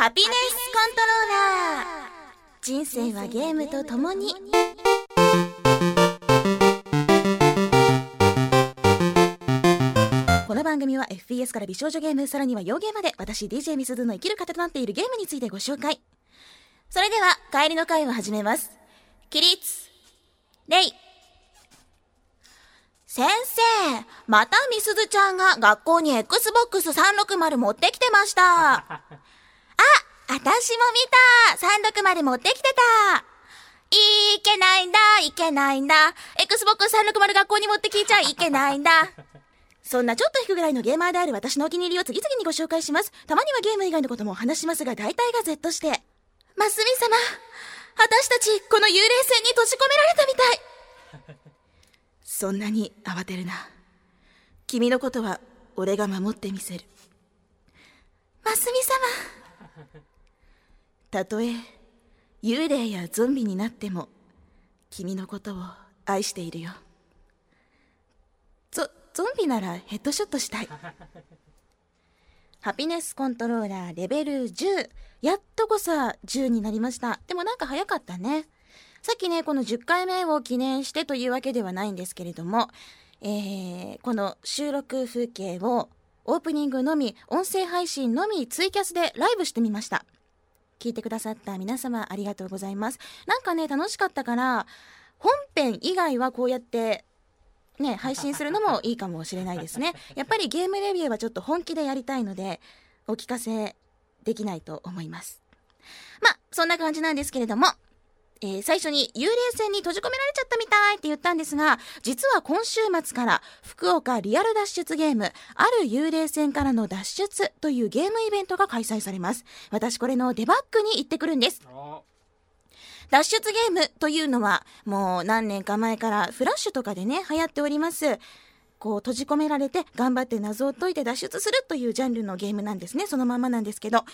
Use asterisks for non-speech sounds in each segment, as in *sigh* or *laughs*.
ハピネスコントローラー。人生はゲームと共に。この番組は FPS から美少女ゲームさらには洋ゲーまで私 DJ ミスズの生きる糧となっているゲームについてご紹介。それでは帰りの会を始めます。起立。レイ。先生、またみすずちゃんが学校に Xbox360 持ってきてました。あ、私も見た !360 持ってきてたいけないんだいけないんだ !Xbox360 学校に持ってきちゃいけないんだ *laughs* そんなちょっと引くぐらいのゲーマーである私のお気に入りを次々にご紹介します。たまにはゲーム以外のこともお話しますが、大体が Z して。ますみ様、私たち、この幽霊船に閉じ込められたみたい *laughs* そんなに慌てるな。君のことは俺が守ってみせる。ますみ様。たとえ幽霊やゾンビになっても君のことを愛しているよ。ゾ、ゾンビならヘッドショットしたい。ハピネスコントローラーレベル10。やっとこさ10になりました。でもなんか早かったね。さっきね、この10回目を記念してというわけではないんですけれども、えー、この収録風景をオープニングのみ、音声配信のみ、ツイキャスでライブしてみました。聞いてくださった皆様ありがとうございます。なんかね、楽しかったから、本編以外はこうやってね、配信するのもいいかもしれないですね。*laughs* やっぱりゲームレビューはちょっと本気でやりたいので、お聞かせできないと思います。まあ、そんな感じなんですけれども、えー、最初に幽霊船に閉じ込められちゃったみたいって言ったんですが、実は今週末から福岡リアル脱出ゲーム、ある幽霊船からの脱出というゲームイベントが開催されます。私これのデバッグに行ってくるんです。脱出ゲームというのは、もう何年か前からフラッシュとかでね、流行っております。こう閉じ込められて頑張って謎を解いて脱出するというジャンルのゲームなんですね。そのままなんですけど。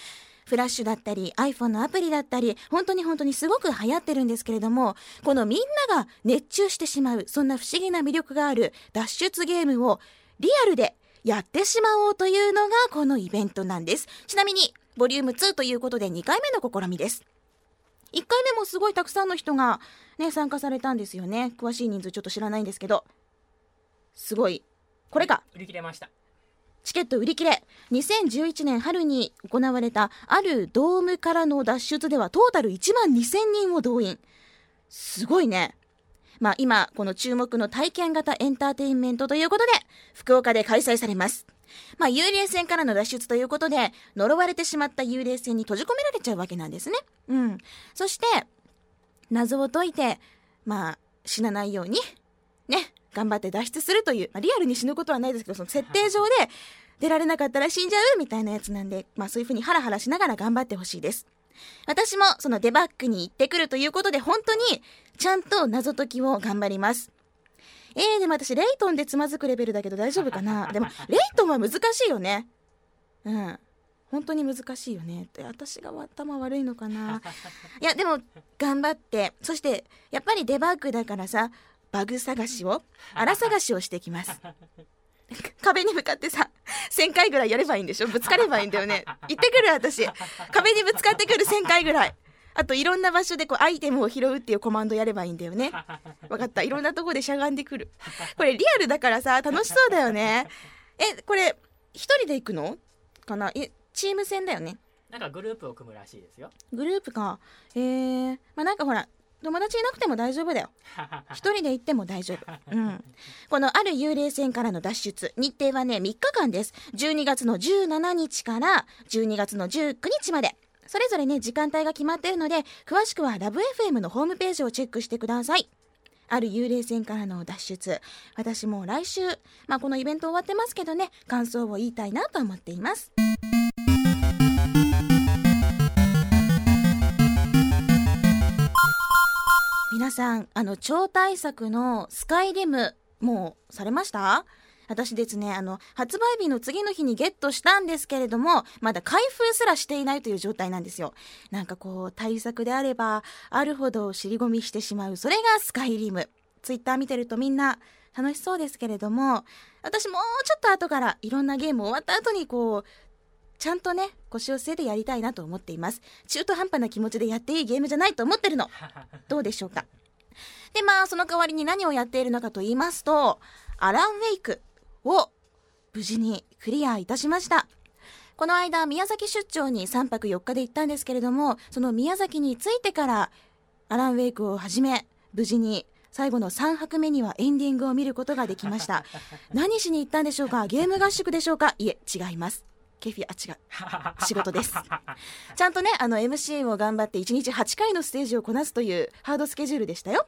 フラッシュだったり iPhone のアプリだったり本当に本当にすごく流行ってるんですけれどもこのみんなが熱中してしまうそんな不思議な魅力がある脱出ゲームをリアルでやってしまおうというのがこのイベントなんです。ちなみにボリューム2ということで2回目の試みです。1回目もすごいたくさんの人がね参加されたんですよね。詳しい人数ちょっと知らないんですけどすごい。これか。売り切れました。チケット売り切れ。2011年春に行われたあるドームからの脱出ではトータル1万2000人を動員。すごいね。まあ今この注目の体験型エンターテインメントということで福岡で開催されます。まあ幽霊船からの脱出ということで呪われてしまった幽霊船に閉じ込められちゃうわけなんですね。うん。そして謎を解いてまあ死なないように。ね。頑張って脱出するという、まあ、リアルに死ぬことはないですけど、その設定上で出られなかったら死んじゃうみたいなやつなんで、まあそういう風にハラハラしながら頑張ってほしいです。私もそのデバッグに行ってくるということで、本当にちゃんと謎解きを頑張ります。えー、でも私、レイトンでつまずくレベルだけど大丈夫かな？*laughs* でも、レイトンは難しいよね。うん。本当に難しいよねって私が頭悪いのかな？いやでも頑張ってそしてやっぱりデバッグだからさバグ探しを荒探しをしてきます。壁に向かってさ1000回ぐらいやればいいんでしょ？ぶつかればいいんだよね。行ってくる私。壁にぶつかってくる1000回ぐらい。あといろんな場所でこうアイテムを拾うっていうコマンドやればいいんだよね。分かった。いろんなとこでしゃがんでくる。これリアルだからさ楽しそうだよね。えこれ一人で行くの？かな？えチーム戦だよね。なんかグループを組むらしいですよ。グループか。えー、まあなんかほら友達いなくても大丈夫だよ。*laughs* 一人で行っても大丈夫、*laughs* うん、このある幽霊船からの脱出。日程はね3日間です。12月の17日から12月の19日まで。それぞれね時間帯が決まっているので詳しくはラブ f m のホームページをチェックしてください。ある幽霊船からの脱出。私も来週まあこのイベント終わってますけどね感想を言いたいなと思っていますさんあの超大作のスカイリムもうされました？私ですねあの発売日の次の日にゲットしたんですけれどもまだ開封すらしていないという状態なんですよ。なんかこう対策であればあるほど尻込みしてしまうそれがスカイリム。ツイッター見てるとみんな楽しそうですけれども私もうちょっと後からいろんなゲーム終わった後にこうちゃんとね腰を据えてやりたいなと思っています。中途半端な気持ちでやっていいゲームじゃないと思ってるの。*laughs* どうでしょうか。でまあその代わりに何をやっているのかと言いますとアラン・ウェイクを無事にクリアいたしました。この間宮崎出張に3泊4日で行ったんですけれどもその宮崎に着いてからアラン・ウェイクをはじめ無事に最後の3泊目にはエンディングを見ることができました。*laughs* 何しに行ったんでしょうか？ゲーム合宿でしょうか？いえ違いますケフィあ違う。*laughs* 仕事です。ちゃんとねあの MC を頑張って1日8回のステージをこなすというハードスケジュールでしたよ。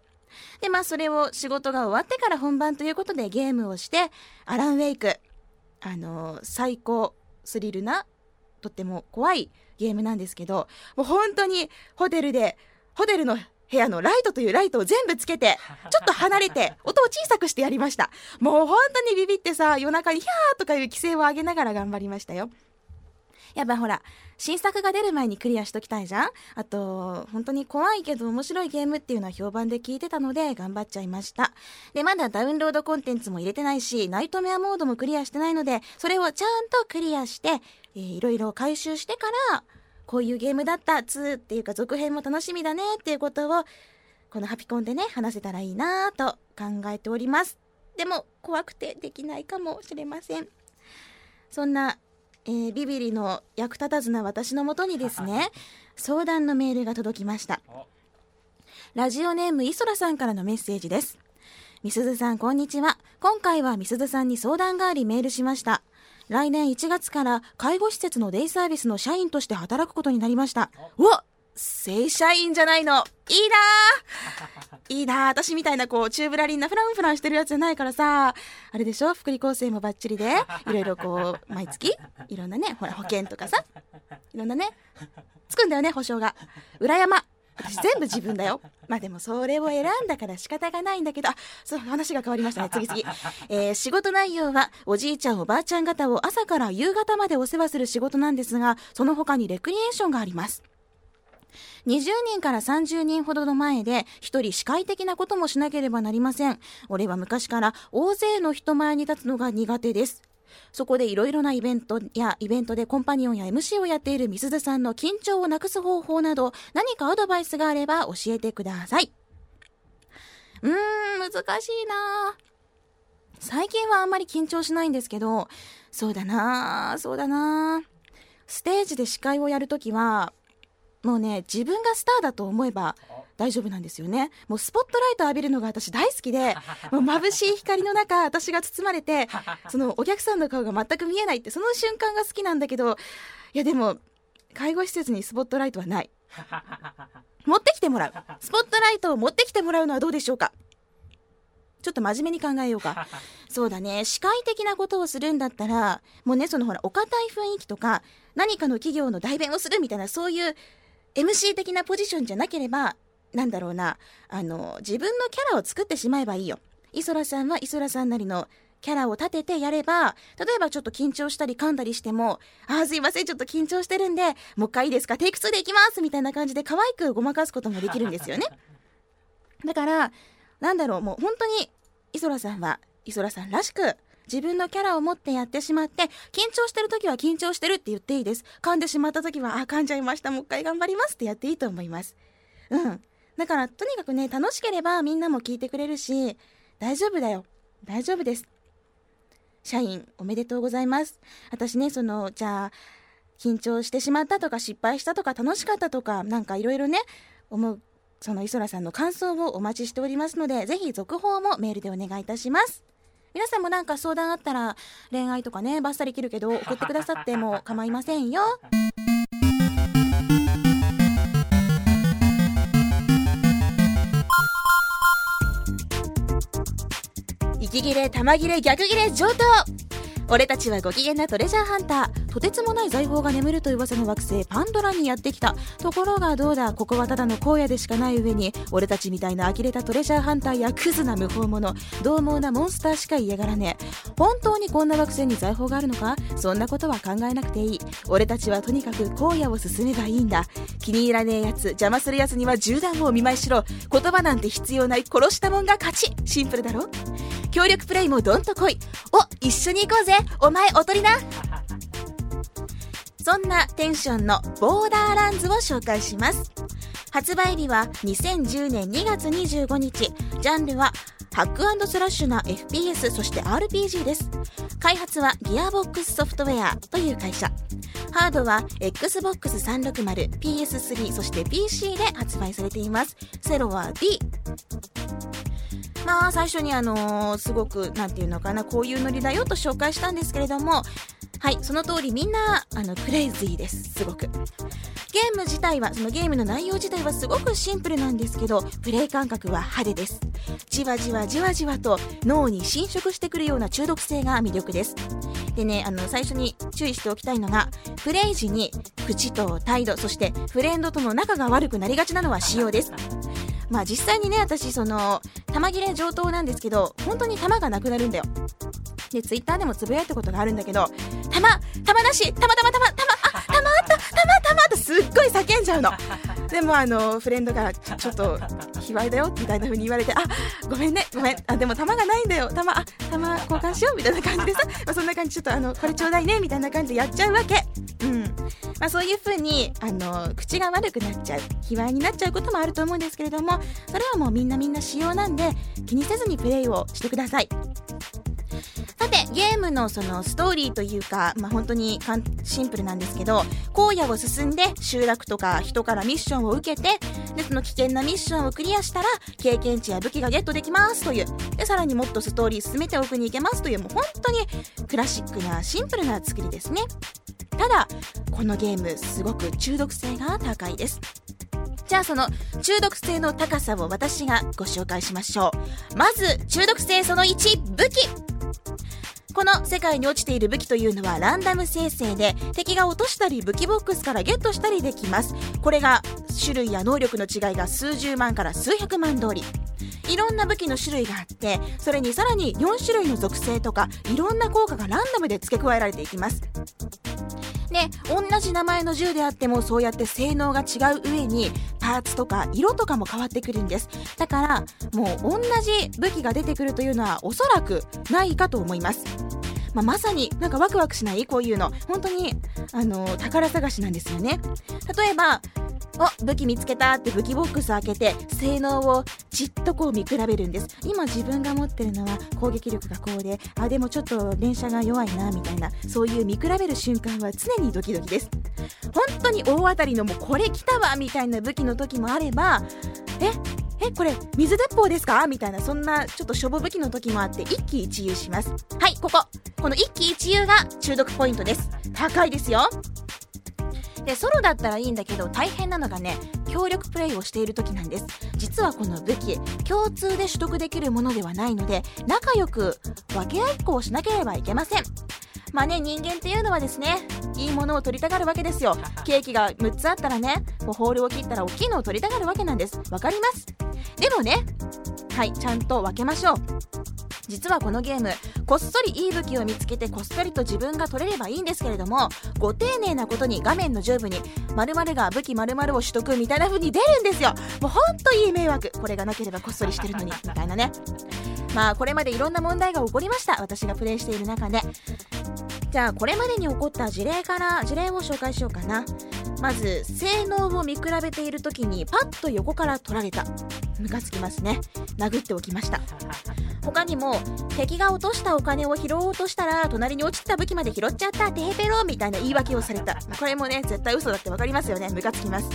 でまあそれを仕事が終わってから本番ということでゲームをしてアラン・ウェイクあの最高スリルなとっても怖いゲームなんですけどもう本当にホテルでホテルの部屋のライトというライトを全部つけて、*laughs* ちょっと離れて、音を小さくしてやりました。もう本当にビビってさ、夜中にヒャーとかいう規制を上げながら頑張りましたよ。やっぱほら、新作が出る前にクリアしときたいじゃんあと、本当に怖いけど面白いゲームっていうのは評判で聞いてたので頑張っちゃいました。で、まだダウンロードコンテンツも入れてないし、ナイトメアモードもクリアしてないので、それをちゃんとクリアして、えー、いろいろ回収してから、こういうゲームだった、2っていうか続編も楽しみだねっていうことを、このハピコンでね、話せたらいいなと考えております。でも、怖くてできないかもしれません。そんなえー、ビビリの役立たずな私のもとにですね相談のメールが届きました。ラジオネームイソラさんからのメッセージです。みすずさんこんにちは。今回はみすずさんに相談がありメールしました来年1月から介護施設のデイサービスの社員として働くことになりました。うわ正社員じゃないの。いいな。ー *laughs* いいな。ー私みたいなこう、チューブラリンなフランフランしてるやつじゃないからさ、あれでしょ？福利厚生もバッチリで、いろいろこう、*laughs* 毎月、いろんなね、ほら、保険とかさ、いろんなね、つくんだよね、保証が。裏山。私全部自分だよ。まあでもそれを選んだから仕方がないんだけど、あ、そう、話が変わりましたね。*laughs* 次々。えー、仕事内容は、おじいちゃんおばあちゃん方を朝から夕方までお世話する仕事なんですが、その他にレクリエーションがあります。20人から30人ほどの前で一人司会的なこともしなければなりません。俺は昔から大勢の人前に立つのが苦手です。そこでいろいろなイベントやイベントでコンパニオンや MC をやっているみすずさんの緊張をなくす方法など何かアドバイスがあれば教えてください。うーん、難しいな最近はあんまり緊張しないんですけど、そうだなそうだなステージで司会をやるときは、もうね自分がスターだと思えば大丈夫なんですよねもうスポットライト浴びるのが私大好きで *laughs* もう眩しい光の中私が包まれて *laughs* そのお客さんの顔が全く見えないってその瞬間が好きなんだけどいやでも介護施設にスポットライトはない *laughs* 持ってきてもらうスポットライトを持ってきてもらうのはどうでしょうかちょっと真面目に考えようか。そうだね。司会的なことをするんだったら、もうね、そのほら、お堅い雰囲気とか、何かの企業の代弁をするみたいな、そういう MC 的なポジションじゃなければ、なんだろうな、あの、自分のキャラを作ってしまえばいいよ。イソラさんはイソラさんなりのキャラを立ててやれば、例えばちょっと緊張したり噛んだりしても、あーすいません、ちょっと緊張してるんで、もう一回いいですか、テイク2でいきますみたいな感じで可愛くごまかすこともできるんですよね。*laughs* だから、なんだろう、もう本当に、イソラさんは、イソラさんらしく、自分のキャラを持ってやってしまって、緊張してる時は緊張してるって言っていいです。噛んでしまった時は、あ、噛んじゃいました。もう一回頑張りますってやっていいと思います。うん。だから、とにかくね、楽しければみんなも聞いてくれるし、大丈夫だよ。大丈夫です。社員、おめでとうございます。私ね、その、じゃあ、緊張してしまったとか、失敗したとか、楽しかったとか、なんかいろいろね、思う、その磯田さんの感想をお待ちしておりますので、ぜひ続報もメールでお願いいたします。皆さんもなんか相談あったら恋愛とかねバッサリ切るけど送ってくださっても構いませんよ息切れ玉切れ逆切れ上等。俺たちはご機嫌なトレジャーハンター。とてつもない財宝が眠るという噂の惑星パンドラにやってきた。ところがどうだここはただの荒野でしかない上に俺たちみたいな呆れたトレジャーハンターやクズな無法者獰猛なモンスターしか嫌がらねえ。本当にこんな惑星に財宝があるのか？そんなことは考えなくていい。俺たちはとにかく荒野を進めばいいんだ。気に入らねえやつ邪魔するやつには銃弾をお見舞いしろ。言葉なんて必要ない。殺したもんが勝ち。シンプルだろ？協力プレイもどんと来い。お一緒に行こうぜ。お前おとりな。そんなテンションのボーダーランズを紹介します。発売日は2010年2月25日。ジャンルはハックスラッシュな FPS そして RPG です。開発はギアボックスソフトウェアという会社。ハードは Xbox360、PS3 そして PC で発売されています。セロは D まあ最初にあのーすごくなんていうのかなこういうノリだよと紹介したんですけれどもはいその通りみんなあのクレイジーですすごく。ゲーム自体はそのゲームの内容自体はすごくシンプルなんですけどプレイ感覚は派手です。じわじわじわじわと脳に侵食してくるような中毒性が魅力です。でねあの最初に注意しておきたいのがプレイ時に口と態度そしてフレンドとの仲が悪くなりがちなのは仕様です。まあ実際にね私その玉切れ上等なんですけど本当に玉がなくなるんだよ。でツイッターでもつぶやいたことがあるんだけど玉玉なし玉玉玉玉あ玉あった玉玉ってすっごい叫んじゃうの。*laughs* でもあのフレンドからちょっと卑猥だよみたいな風に言われてあごめんねごめん。あでも玉がないんだよ。玉あ玉交換しようみたいな感じでさ、まあ、そんな感じちょっとあのこれちょうだいねみたいな感じでやっちゃうわけ。うんまあ、そういう風にあの口が悪くなっちゃう卑猥になっちゃうこともあると思うんですけれどもそれはもうみんなみんな仕様なんで気にせずにプレイをしてください。さてゲームのそのストーリーというか、まあ、本当にかんシンプルなんですけど荒野を進んで集落とか人からミッションを受けてでその危険なミッションをクリアしたら経験値や武器がゲットできますという。でさらにもっとストーリー進めて奥に行けますというもう本当にクラシックなシンプルな作りですね。ただこのゲームすごく中毒性が高いです。じゃあその中毒性の高さを私がご紹介しましょう。まず中毒性その1武器。この世界に落ちている武器というのはランダム生成で敵が落としたり武器ボックスからゲットしたりできます。これが種類や能力の違いが数十万から数百万通り。いろんな武器の種類があってそれにさらに4種類の属性とかいろんな効果がランダムで付け加えられていきます。ね同じ名前の銃であってもそうやって性能が違う上にパーツとか色とかも変わってくるんです。だからもう同じ武器が出てくるというのはおそらくないかと思います。まあ、まさになんかワクワクしない？こういうの。本当にあの宝探しなんですよね。例えばお武器見つけたって武器ボックス開けて性能をじっとこう見比べるんです。今自分が持ってるのは攻撃力がこうであでもちょっと連射が弱いなみたいなそういう見比べる瞬間は常にドキドキです。本当に大当たりのもうこれ来たわみたいな武器の時もあればええこれ水鉄砲ですかみたいなそんなちょっとしょぼ武器の時もあって一喜一憂します。はいここ。この一喜一憂が中毒ポイントです。高いですよ。でソロだったらいいんだけど大変なのがね協力プレイをしている時なんです。実はこの武器共通で取得できるものではないので仲良く分け合いっこをしなければいけません。まあね人間っていうのはですねいいものを取りたがるわけですよ。*laughs* ケーキが6つあったらねこうホールを切ったら大きいのを取りたがるわけなんです。わかります？でもねはいちゃんと分けましょう実はこのゲームこっそりいい武器を見つけてこっそりと自分が取れればいいんですけれどもご丁寧なことに画面の上部に〇〇が武器〇〇を取得みたいな風に出るんですよ。もうほんといい迷惑これがなければこっそりしてるのにみたいなね。まあこれまでいろんな問題が起こりました。私がプレイしている中で。じゃあこれまでに起こった事例から事例を紹介しようかな。まず性能を見比べている時にパッと横から取られた。ムカつきますね。殴っておきました。他にも敵が落としたお金を拾おうとしたら隣に落ちた武器まで拾っちゃった。テーペロみたいな言い訳をされた。これもね絶対嘘だって分かりますよね。ムカつきます。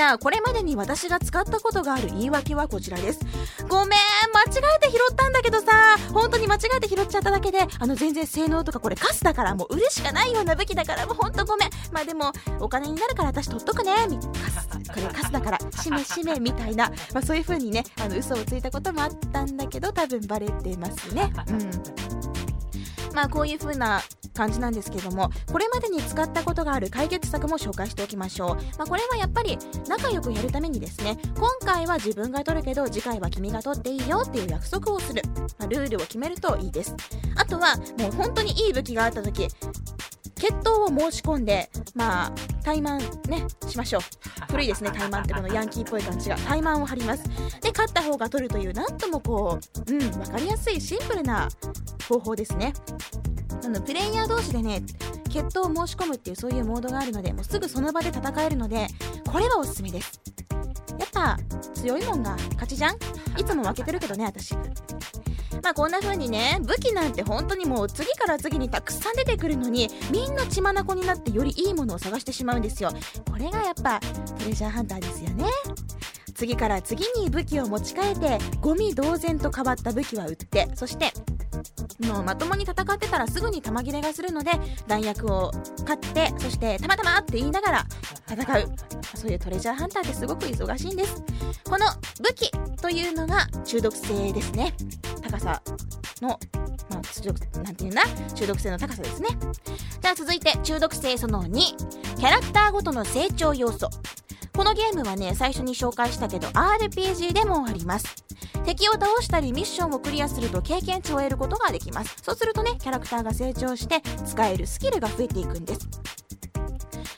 じゃあこれまでに私が使ったことがある言い訳はこちらです。ごめん間違えて拾ったんだけどさ。本当に間違えて拾っちゃっただけであの全然性能とかこれカスだからもう売るしかないような武器だからもうほんとごめん。まあでもお金になるから私取っとくね。みカスこれカスだから *laughs* しめしめみたいな、まあ、そういう風にねあの嘘をついたこともあったんだけど多分バレてますね。うん。まあこういう風な感じなんですけどもこれまでに使ったことがある解決策も紹介しておきましょう、まあ、これはやっぱり仲良くやるためにですね今回は自分が取るけど次回は君が取っていいよっていう約束をする、まあ、ルールを決めるといいです。あとはもう本当にいい武器があった時決闘を申し込んでまあ怠慢ねしましょう。古いですね怠慢ってこの *laughs* ヤンキーっぽい感じが。怠慢を張ります。で勝った方が取るというなんともこううん分かりやすいシンプルな方法ですねあのプレイヤー同士でね決闘を申し込むっていうそういうモードがあるのでもうすぐその場で戦えるのでこれはおすすめです。やっぱ強いもんが勝ちじゃん？いつも負けてるけどね私。まあこんな風にね武器なんて本当にもう次から次にたくさん出てくるのにみんな血眼になってよりいいものを探してしまうんですよ。これがやっぱトレジャーハンターですよね。次から次に武器を持ち替えてゴミ同然と変わった武器は売ってそしてもうまともに戦ってたらすぐに弾切れがするので弾薬を買ってそしてたまたまって言いながら戦う。そういうトレジャーハンターってすごく忙しいんです。この武器というのが中毒性ですね。高さのまあ、中毒なんていうんだ？中毒性の高さですね。じゃあ続いて中毒性その2キャラクターごとの成長要素。このゲームはね最初に紹介したけど RPG でもあります。敵を倒したりミッションをクリアすると経験値を得ることことができます。そうするとねキャラクターが成長して使えるスキルが増えていくんです。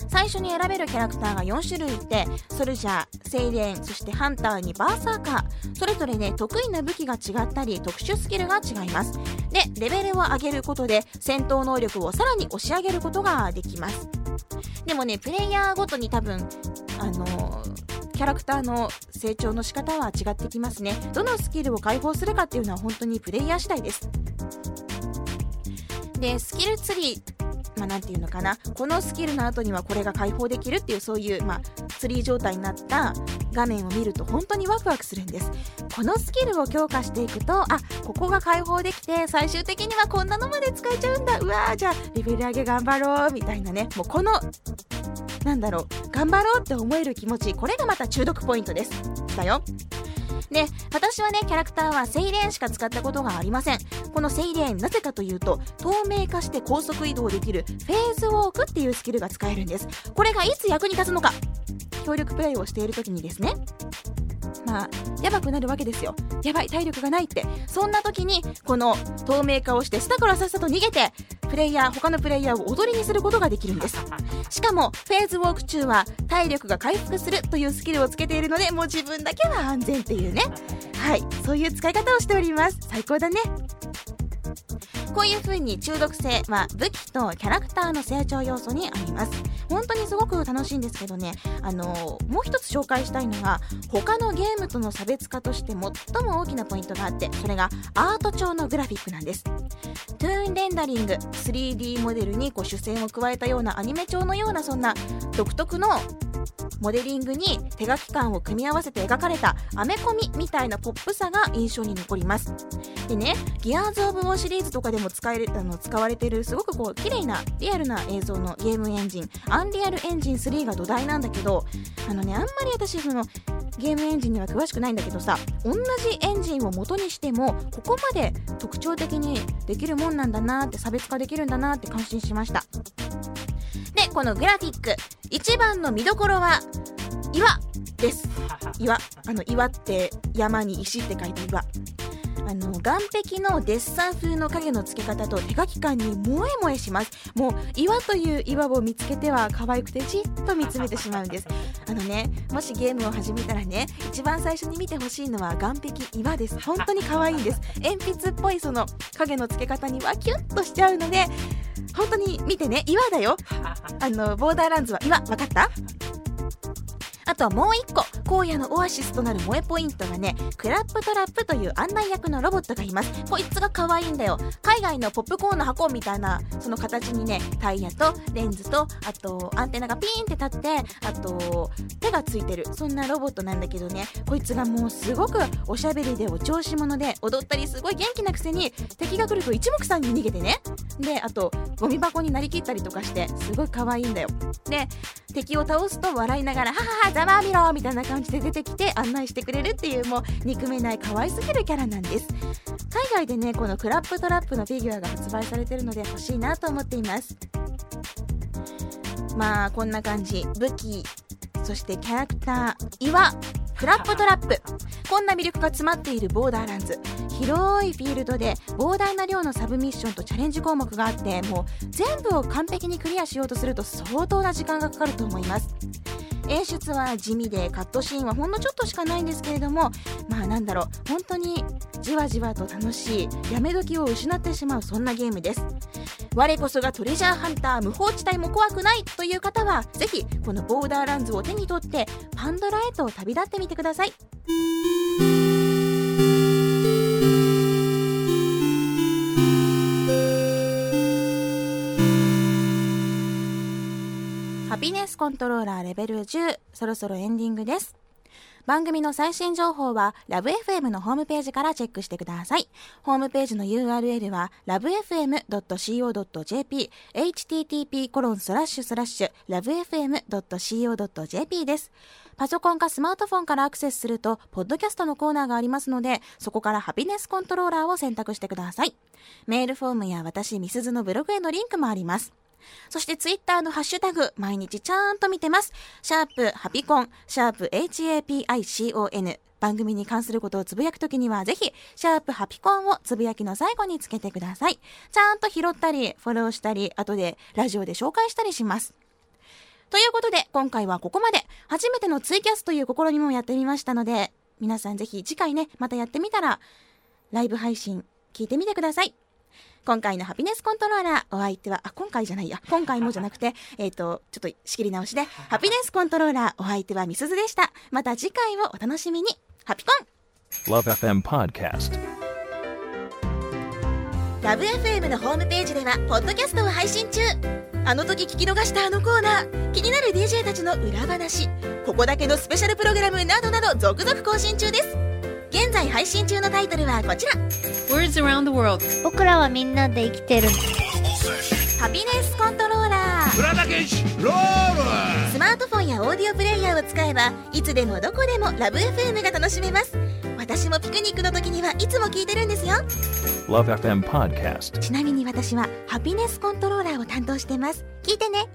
最初に選べるキャラクターが4種類いてソルジャー、セイレーンそしてハンターにバーサーカー。それぞれね得意な武器が違ったり特殊スキルが違います。でレベルを上げることで戦闘能力をさらに押し上げることができます。でもねプレイヤーごとに多分あのー、キャラクターの成長の仕方は違ってきますね。どのスキルを解放するかっていうのは本当にプレイヤー次第です。でスキルツリーまあ、なんていうのかな。このスキルの後にはこれが解放できるっていうそういう、まあ、ツリー状態になった画面を見ると本当にワクワクするんです。このスキルを強化していくとあここが解放できて最終的にはこんなのまで使えちゃうんだ。うわーじゃあレベル上げ頑張ろうみたいなね。もうこのなんだろう頑張ろうって思える気持ちこれがまた中毒ポイントです。だよ。で私はねキャラクターはセイレーンしか使ったことがありません。このセイレーンなぜかというと透明化して高速移動できるフェーズウォークっていうスキルが使えるんです。これがいつ役に立つのか協力プレイをしている時にですね。まあやばくなるわけですよ。やばい体力がないって。そんな時にこの透明化をしてスタからさっさと逃げてプレイヤー他のプレイヤーを踊りにすることができるんです。しかもフェーズウォーク中は体力が回復するというスキルをつけているのでもう自分だけは安全っていうね。はいそういう使い方をしております。最高だね。こういう風に中毒性は武器とキャラクターの成長要素にあります。本当にすごく楽しいんですけどね。あのもう一つ紹介したいのが他のゲームとの差別化として最も大きなポイントがあってそれがアート調のグラフィックなんです。トゥーンレンダリング 3D モデルにこう主線を加えたようなアニメ調のようなそんな独特のモデリングに手書き感を組み合わせて描かれたアメコミみたいなポップさが印象に残ります。でねギアーズ・オブ・ウォーシリーズとかでも使えるあの使われているすごくこう綺麗なリアルな映像のゲームエンジンアンリアルエンジン3が土台なんだけどあのねあんまり私そのゲームエンジンには詳しくないんだけどさ同じエンジンを元にしてもここまで特徴的にできるもんなんだなって差別化できるんだなって感心しました。でこのグラフィック一番の見どころは岩です。岩。あの岩って山に石って書いた岩。あの岸壁のデッサン風の影の付け方と手書き感に萌え萌えします。もう岩という岩を見つけては可愛くてじっと見つめてしまうんです。あのねもしゲームを始めたらね一番最初に見てほしいのは岸壁岩です。本当に可愛いんです。鉛筆っぽいその影の付け方にはキュッとしちゃうので本当に見てね岩だよ。あのボーダーランズは岩分かった？あとはもう一個。荒野のオアシスとなる萌えポイントがねクラップトラップという案内役のロボットがいます。こいつが可愛いんだよ。海外のポップコーンの箱みたいなその形にねタイヤとレンズとあとアンテナがピーンって立ってあと手がついてる。そんなロボットなんだけどね。こいつがもうすごくおしゃべりでお調子者で踊ったりすごい元気なくせに敵が来ると一目散に逃げてね。であとゴミ箱になりきったりとかしてすごい可愛いんだよ。で敵を倒すと笑いながら「はははざまあみろ!」みたいな感じで出てきて案内してくれるっていうもう憎めない可愛すぎるキャラなんです。海外でねこのクラップトラップのフィギュアが発売されてるので欲しいなと思っています。まあこんな感じ。武器そしてキャラクター岩クラップトラップ。こんな魅力が詰まっているボーダーランズ。広いフィールドで膨大な量のサブミッションとチャレンジ項目があってもう全部を完璧にクリアしようとすると相当な時間がかかると思います。演出は地味でカットシーンはほんのちょっとしかないんですけれどもまあなんだろう本当にじわじわと楽しいやめ時を失ってしまうそんなゲームです。我こそがトレジャーハンター無法地帯も怖くないという方はぜひこのボーダーランズを手に取ってパンドラへと旅立ってみてください。スコントローラーレベル10そろそろエンディングです番組の最新情報はラブ f m のホームページからチェックしてください。ホームページの URL は lovefm.co.jp http コロンスラッシュスラッシュ lovefm.co.jp です。パソコンかスマートフォンからアクセスすると、ポッドキャストのコーナーがありますので、そこからハピネスコントローラーを選択してください。メールフォームや私、ミスズのブログへのリンクもあります。そしてツイッターのハッシュタグ、毎日ちゃんと見てます。シャープハピコン、シャープ HAPICON。番組に関することをつぶやくときには、ぜひ、シャープハピコンをつぶやきの最後につけてください。ちゃんと拾ったり、フォローしたり、後でラジオで紹介したりします。ということで、今回はここまで。初めてのツイキャスという試みもやってみましたので、皆さんぜひ次回ね、またやってみたら、ライブ配信聞いてみてください。今回のハピネスコントローラー、お相手は、あ、今回じゃないや、今回もじゃなくて、*laughs* えっ、ー、と、ちょっと仕切り直しで、ハピネスコントローラー、お相手はみすずでした。また次回をお楽しみに。ハピコン LoveFM Podcast LoveFM のホームページでは、ポッドキャストを配信中。あの時聞き逃したあのコーナー、気になる DJ たちの裏話、ここだけのスペシャルプログラムなどなど続々更新中です。現在配信中のタイトルはこちら。Words around the world. 僕らはみんなで生きてる。ハピネスコントローラースマートフォンやオーディオプレイヤーを使えばいつでもどこでもラブ f m が楽しめます。私もピクニックの時にはいつも聞いてるんですよ。LoveFM Podcast ちなみに私はハピネスコントローラーを担当してます。聞いてね